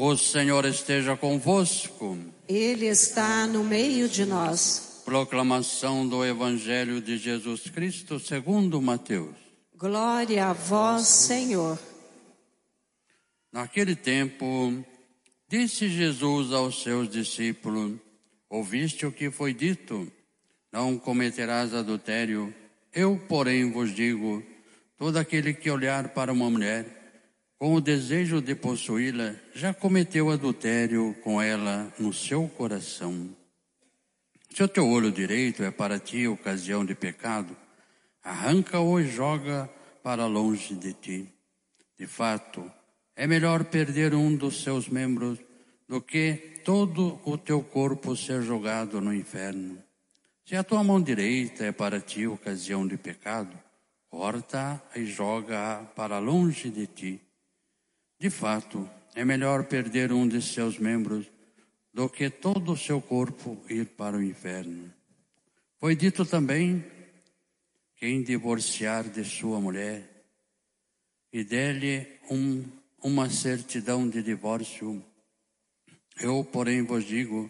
O Senhor esteja convosco. Ele está no meio de nós. Proclamação do Evangelho de Jesus Cristo segundo Mateus. Glória a vós, Senhor. Naquele tempo, disse Jesus aos seus discípulos: Ouviste o que foi dito? Não cometerás adultério. Eu, porém, vos digo: todo aquele que olhar para uma mulher com o desejo de possuí-la, já cometeu adultério com ela no seu coração. Se o teu olho direito é para ti ocasião de pecado, arranca-o e joga para longe de ti. De fato, é melhor perder um dos seus membros do que todo o teu corpo ser jogado no inferno. Se a tua mão direita é para ti ocasião de pecado, corta e joga-a para longe de ti. De fato, é melhor perder um de seus membros do que todo o seu corpo ir para o inferno. Foi dito também: quem divorciar de sua mulher e dele um, uma certidão de divórcio, eu, porém, vos digo: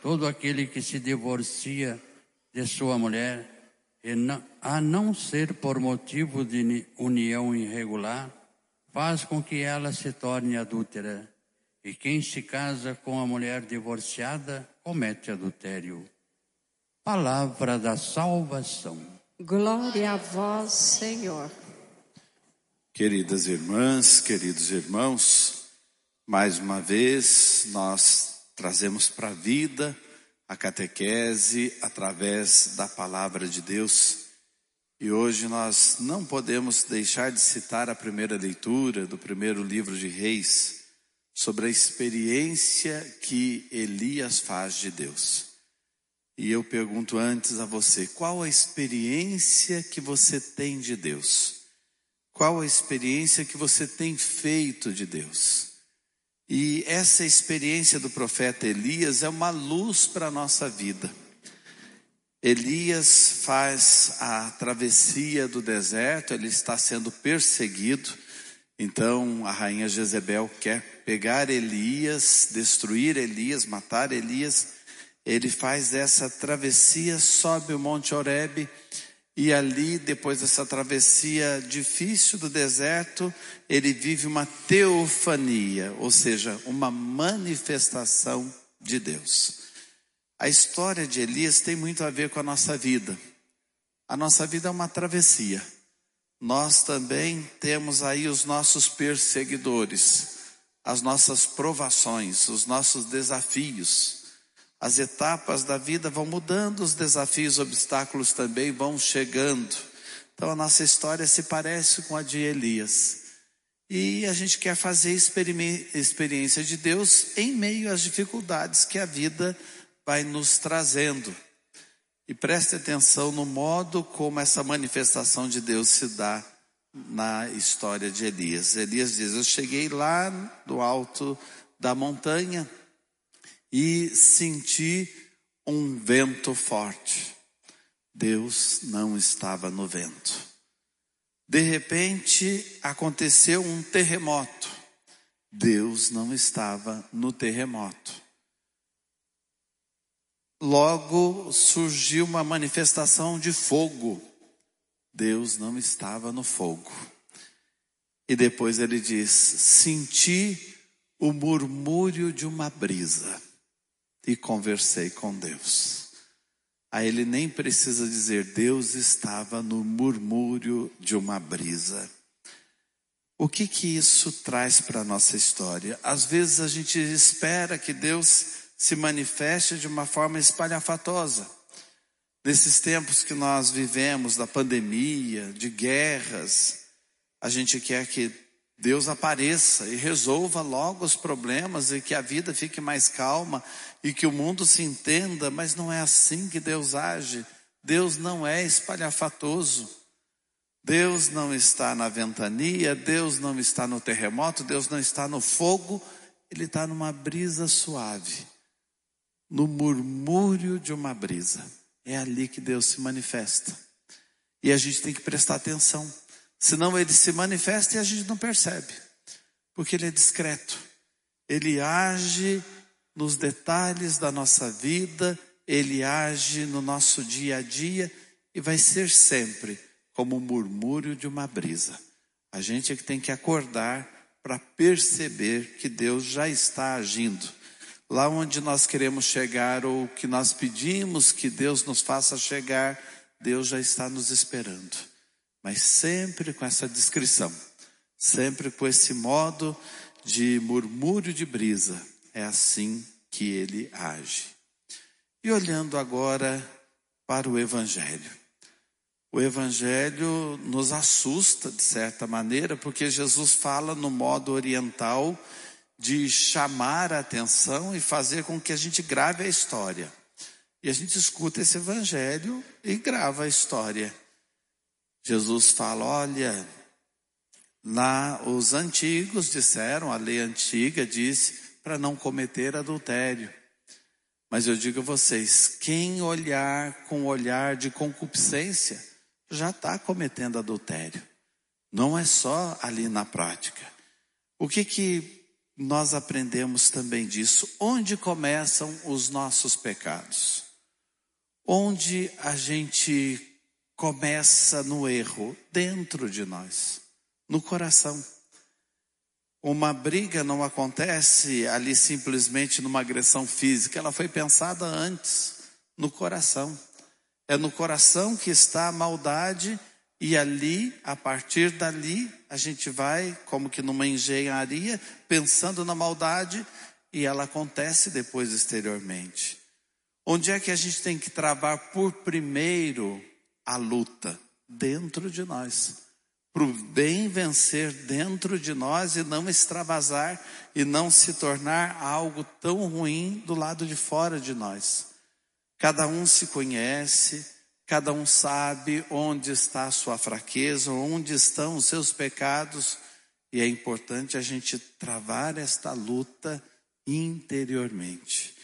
todo aquele que se divorcia de sua mulher, a não ser por motivo de união irregular, faz com que ela se torne adúltera. E quem se casa com a mulher divorciada comete adultério. Palavra da salvação. Glória a vós, Senhor. Queridas irmãs, queridos irmãos, mais uma vez nós trazemos para a vida a catequese através da palavra de Deus. E hoje nós não podemos deixar de citar a primeira leitura do primeiro livro de Reis sobre a experiência que Elias faz de Deus. E eu pergunto antes a você, qual a experiência que você tem de Deus? Qual a experiência que você tem feito de Deus? E essa experiência do profeta Elias é uma luz para a nossa vida. Elias faz a travessia do deserto, ele está sendo perseguido. Então a rainha Jezebel quer pegar Elias, destruir Elias, matar Elias. Ele faz essa travessia, sobe o Monte Horebe e ali, depois dessa travessia difícil do deserto, ele vive uma teofania, ou seja, uma manifestação de Deus. A história de Elias tem muito a ver com a nossa vida. A nossa vida é uma travessia. Nós também temos aí os nossos perseguidores, as nossas provações, os nossos desafios. As etapas da vida vão mudando, os desafios, obstáculos também vão chegando. Então a nossa história se parece com a de Elias. E a gente quer fazer experiência de Deus em meio às dificuldades que a vida vai nos trazendo. E preste atenção no modo como essa manifestação de Deus se dá na história de Elias. Elias diz: Eu cheguei lá do alto da montanha e senti um vento forte. Deus não estava no vento. De repente aconteceu um terremoto. Deus não estava no terremoto. Logo surgiu uma manifestação de fogo. Deus não estava no fogo. E depois ele diz: Senti o murmúrio de uma brisa e conversei com Deus. Aí ele nem precisa dizer, Deus estava no murmúrio de uma brisa. O que que isso traz para a nossa história? Às vezes a gente espera que Deus se manifeste de uma forma espalhafatosa. Nesses tempos que nós vivemos, da pandemia, de guerras, a gente quer que Deus apareça e resolva logo os problemas e que a vida fique mais calma e que o mundo se entenda, mas não é assim que Deus age. Deus não é espalhafatoso. Deus não está na ventania, Deus não está no terremoto, Deus não está no fogo, Ele está numa brisa suave no murmúrio de uma brisa. É ali que Deus se manifesta. E a gente tem que prestar atenção. Senão ele se manifesta e a gente não percebe. Porque ele é discreto. Ele age nos detalhes da nossa vida, ele age no nosso dia a dia e vai ser sempre como o murmúrio de uma brisa. A gente é que tem que acordar para perceber que Deus já está agindo. Lá onde nós queremos chegar ou que nós pedimos que Deus nos faça chegar, Deus já está nos esperando. Mas sempre com essa descrição, sempre com esse modo de murmúrio de brisa. É assim que ele age. E olhando agora para o Evangelho. O Evangelho nos assusta, de certa maneira, porque Jesus fala no modo oriental de chamar a atenção e fazer com que a gente grave a história. E a gente escuta esse Evangelho e grava a história. Jesus fala: olha, lá os antigos disseram, a lei antiga disse para não cometer adultério. Mas eu digo a vocês: quem olhar com olhar de concupiscência já está cometendo adultério. Não é só ali na prática. O que que nós aprendemos também disso? Onde começam os nossos pecados? Onde a gente começa no erro? Dentro de nós, no coração. Uma briga não acontece ali simplesmente numa agressão física, ela foi pensada antes, no coração. É no coração que está a maldade, e ali, a partir dali, a gente vai, como que numa engenharia, pensando na maldade, e ela acontece depois exteriormente. Onde é que a gente tem que travar por primeiro a luta? Dentro de nós para o bem vencer dentro de nós e não extravasar e não se tornar algo tão ruim do lado de fora de nós. Cada um se conhece, cada um sabe onde está a sua fraqueza, onde estão os seus pecados, e é importante a gente travar esta luta interiormente.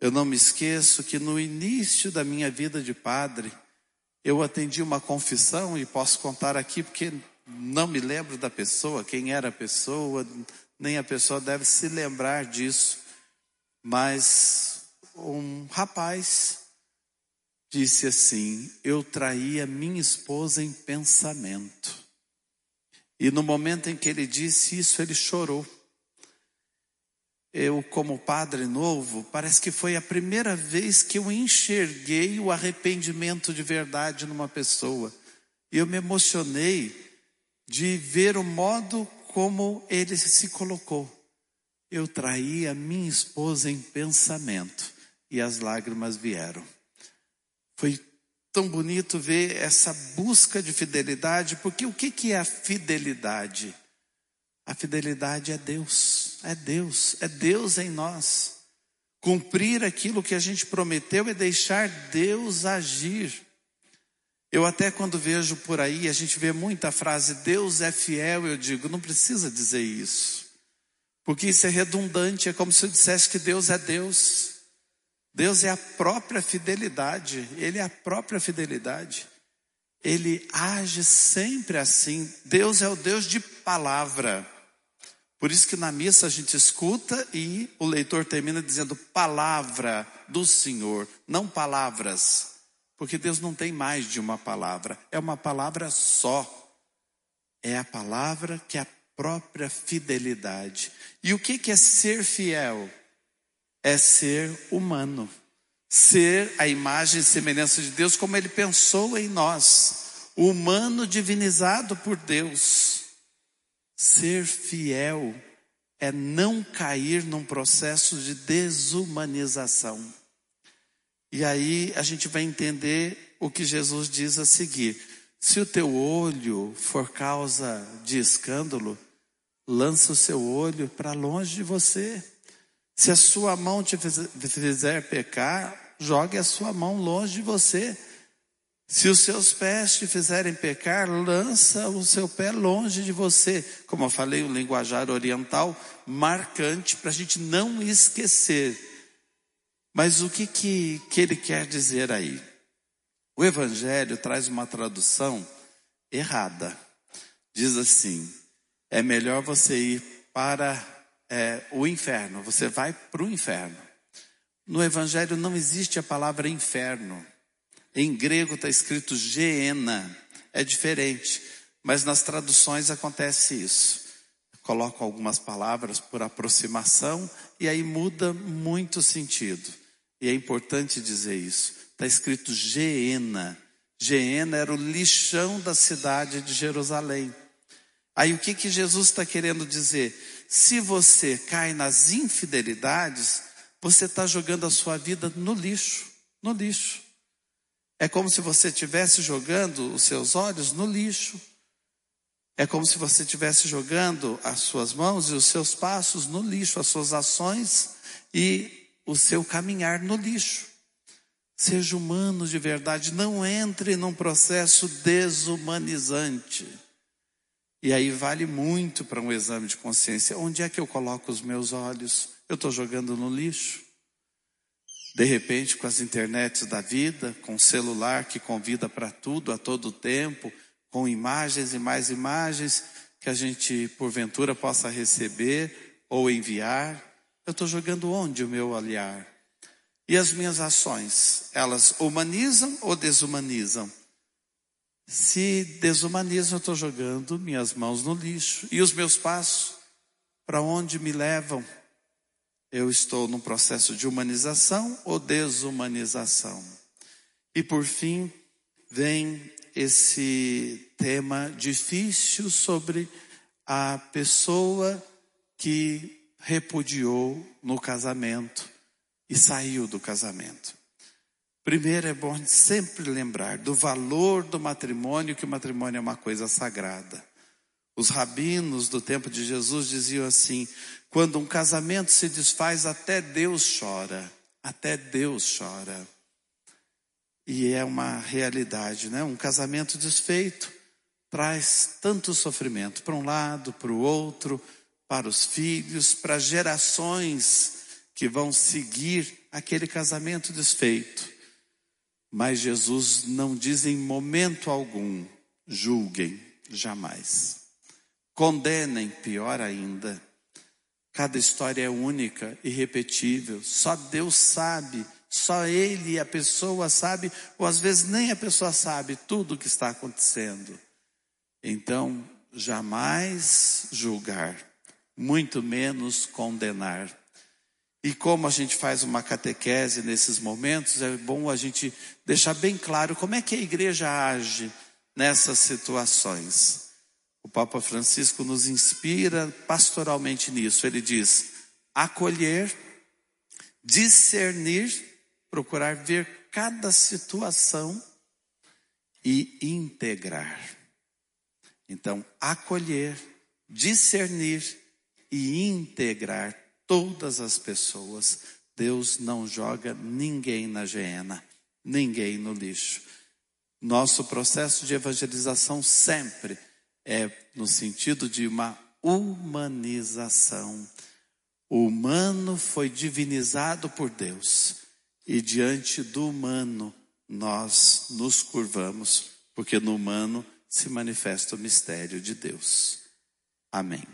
Eu não me esqueço que no início da minha vida de padre, eu atendi uma confissão e posso contar aqui porque não me lembro da pessoa, quem era a pessoa, nem a pessoa deve se lembrar disso. Mas um rapaz disse assim: Eu traía minha esposa em pensamento. E no momento em que ele disse isso, ele chorou. Eu, como padre novo, parece que foi a primeira vez que eu enxerguei o arrependimento de verdade numa pessoa. E eu me emocionei de ver o modo como ele se colocou. Eu traí a minha esposa em pensamento e as lágrimas vieram. Foi tão bonito ver essa busca de fidelidade, porque o que, que é a fidelidade? A fidelidade é Deus, é Deus, é Deus em nós. Cumprir aquilo que a gente prometeu é deixar Deus agir. Eu até quando vejo por aí, a gente vê muita frase, Deus é fiel, eu digo, não precisa dizer isso. Porque isso é redundante, é como se eu dissesse que Deus é Deus. Deus é a própria fidelidade, Ele é a própria fidelidade. Ele age sempre assim. Deus é o Deus de palavra. Por isso que na missa a gente escuta e o leitor termina dizendo palavra do Senhor, não palavras. Porque Deus não tem mais de uma palavra, é uma palavra só. É a palavra que é a própria fidelidade. E o que é ser fiel? É ser humano, ser a imagem e semelhança de Deus como Ele pensou em nós, humano divinizado por Deus. Ser fiel é não cair num processo de desumanização. E aí a gente vai entender o que Jesus diz a seguir. Se o teu olho for causa de escândalo, lança o seu olho para longe de você. Se a sua mão te fizer pecar, jogue a sua mão longe de você. Se os seus pés te fizerem pecar, lança o seu pé longe de você. Como eu falei, um linguajar oriental marcante para a gente não esquecer mas o que, que, que ele quer dizer aí? O Evangelho traz uma tradução errada. Diz assim: é melhor você ir para é, o inferno, você vai para o inferno. No Evangelho não existe a palavra inferno. Em grego está escrito geena, é diferente, mas nas traduções acontece isso. Colocam algumas palavras por aproximação e aí muda muito o sentido. E é importante dizer isso. Está escrito geena. Geena era o lixão da cidade de Jerusalém. Aí o que, que Jesus está querendo dizer? Se você cai nas infidelidades, você está jogando a sua vida no lixo, no lixo. É como se você estivesse jogando os seus olhos no lixo. É como se você estivesse jogando as suas mãos e os seus passos no lixo, as suas ações e o seu caminhar no lixo. Seja humano de verdade, não entre num processo desumanizante. E aí vale muito para um exame de consciência. Onde é que eu coloco os meus olhos? Eu estou jogando no lixo? De repente, com as internets da vida, com o celular que convida para tudo a todo tempo, com imagens e mais imagens que a gente, porventura, possa receber ou enviar, eu estou jogando onde o meu olhar? E as minhas ações, elas humanizam ou desumanizam? Se desumanizo, eu estou jogando minhas mãos no lixo. E os meus passos, para onde me levam? Eu estou num processo de humanização ou desumanização? E por fim, vem esse tema difícil sobre a pessoa que repudiou no casamento e saiu do casamento. Primeiro é bom sempre lembrar do valor do matrimônio, que o matrimônio é uma coisa sagrada. Os rabinos do tempo de Jesus diziam assim: quando um casamento se desfaz, até Deus chora, até Deus chora. E é uma realidade, né? Um casamento desfeito traz tanto sofrimento para um lado, para o outro, para os filhos, para gerações que vão seguir aquele casamento desfeito. Mas Jesus não diz em momento algum, julguem, jamais. Condenem, pior ainda. Cada história é única, irrepetível. Só Deus sabe, só Ele e a pessoa sabe, ou às vezes nem a pessoa sabe tudo o que está acontecendo. Então, jamais julgar, muito menos condenar. E como a gente faz uma catequese nesses momentos, é bom a gente deixar bem claro como é que a igreja age nessas situações. O Papa Francisco nos inspira pastoralmente nisso. Ele diz: acolher, discernir, procurar ver cada situação e integrar. Então, acolher, discernir e integrar todas as pessoas. Deus não joga ninguém na geena, ninguém no lixo. Nosso processo de evangelização sempre é no sentido de uma humanização. O humano foi divinizado por Deus e diante do humano nós nos curvamos, porque no humano se manifesta o mistério de Deus. Amém.